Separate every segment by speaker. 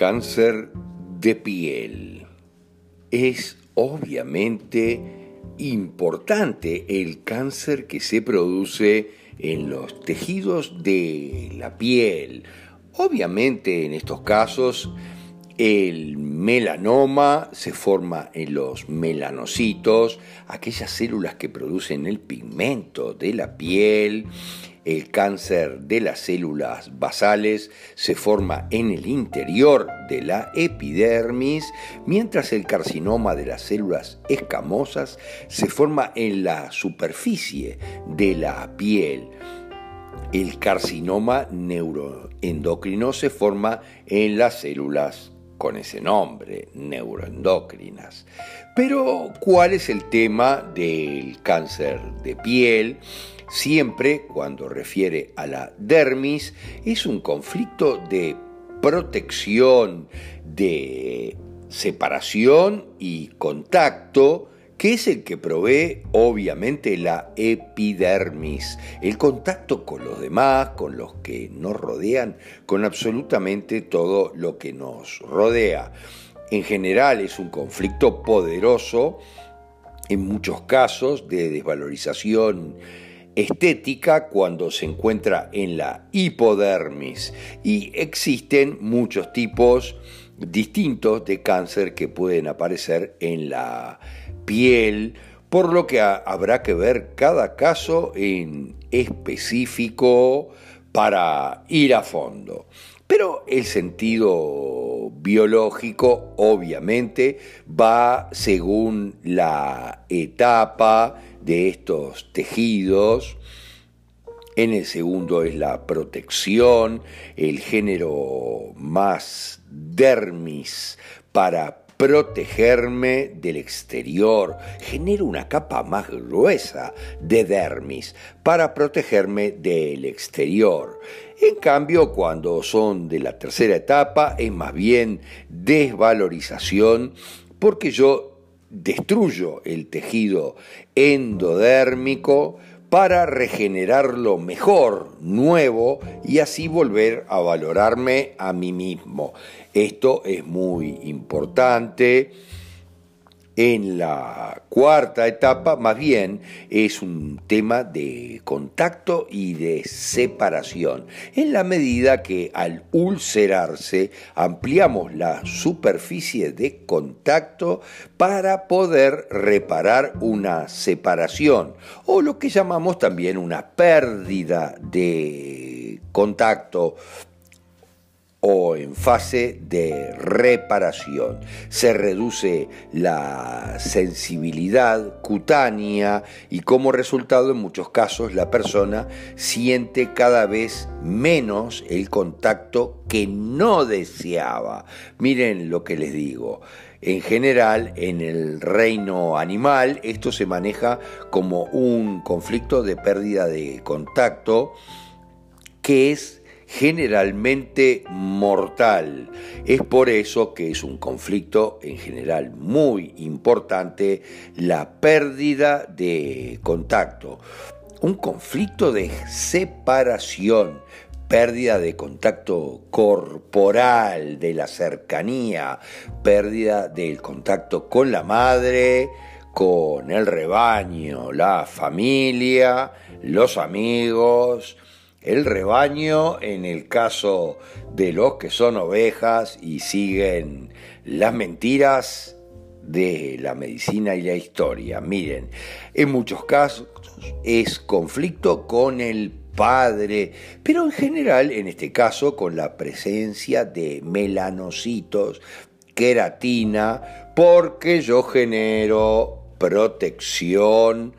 Speaker 1: Cáncer de piel. Es obviamente importante el cáncer que se produce en los tejidos de la piel. Obviamente en estos casos el melanoma se forma en los melanocitos, aquellas células que producen el pigmento de la piel, el cáncer de las células basales se forma en el interior de la epidermis, mientras el carcinoma de las células escamosas se forma en la superficie de la piel. El carcinoma neuroendocrino se forma en las células con ese nombre, neuroendocrinas. Pero, ¿cuál es el tema del cáncer de piel? Siempre, cuando refiere a la dermis, es un conflicto de protección, de separación y contacto, que es el que provee obviamente la epidermis, el contacto con los demás, con los que nos rodean, con absolutamente todo lo que nos rodea. En general es un conflicto poderoso, en muchos casos de desvalorización estética cuando se encuentra en la hipodermis y existen muchos tipos distintos de cáncer que pueden aparecer en la piel, por lo que habrá que ver cada caso en específico para ir a fondo. Pero el sentido biológico obviamente va según la etapa de estos tejidos. En el segundo es la protección, el género más dermis para protegerme del exterior. Genero una capa más gruesa de dermis para protegerme del exterior. En cambio, cuando son de la tercera etapa, es más bien desvalorización porque yo destruyo el tejido endodérmico para regenerarlo mejor, nuevo, y así volver a valorarme a mí mismo. Esto es muy importante En la cuarta etapa, más bien, es un tema de contacto y de separación, en la medida que al ulcerarse ampliamos la superficie de contacto para poder reparar una separación o lo que llamamos también una pérdida de contacto o en fase de reparación. Se reduce la sensibilidad cutánea y como resultado en muchos casos la persona siente cada vez menos el contacto que no deseaba. Miren lo que les digo. En general, en el reino animal, esto se maneja como un conflicto de pérdida de contacto que es generalmente mortal. Es por eso que es un conflicto en general muy importante la pérdida de contacto. Un conflicto de separación, pérdida de contacto corporal, de la cercanía, pérdida del contacto con la madre, con el rebaño, la familia, los amigos, el rebaño en el caso de los que son ovejas y siguen las mentiras de la medicina y la historia. Miren, en muchos casos es conflicto con el padre, pero en general, en este caso, con la presencia de melanocitos, queratina, porque yo genero protección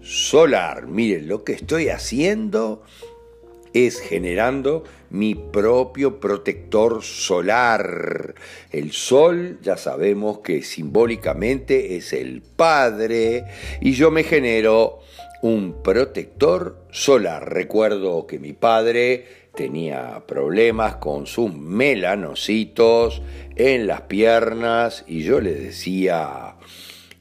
Speaker 1: solar. Miren, lo que estoy haciendo es generando mi propio protector solar. El sol ya sabemos que simbólicamente es el Padre y yo me genero un protector solar. Recuerdo que mi padre tenía problemas con sus melanocitos en las piernas y yo le decía,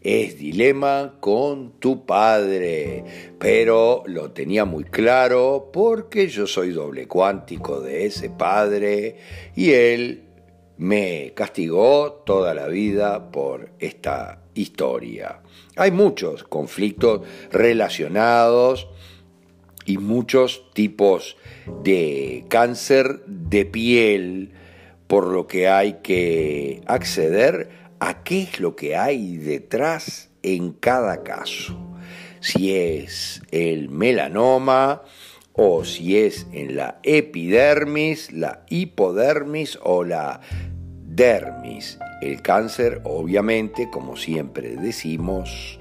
Speaker 1: es dilema con tu padre, pero lo tenía muy claro porque yo soy doble cuántico de ese padre y él me castigó toda la vida por esta historia. Hay muchos conflictos relacionados y muchos tipos de cáncer de piel, por lo que hay que acceder a qué es lo que hay detrás en cada caso. Si es el melanoma o si es en la epidermis, la hipodermis o la dermis. El cáncer, obviamente, como siempre decimos,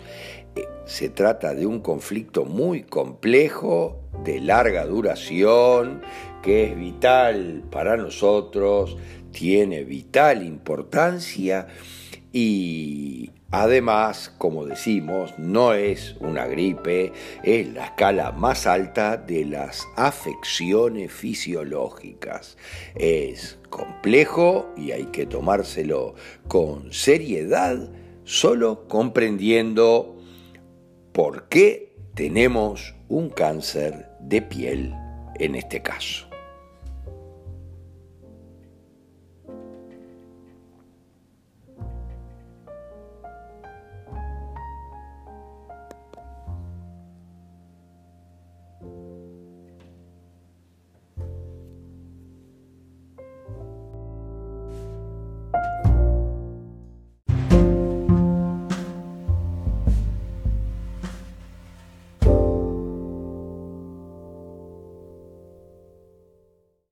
Speaker 1: eh, se trata de un conflicto muy complejo, de larga duración, que es vital para nosotros, tiene vital importancia y además, como decimos, no es una gripe, es la escala más alta de las afecciones fisiológicas. Es complejo y hay que tomárselo con seriedad, solo comprendiendo por qué tenemos un cáncer de piel en este caso.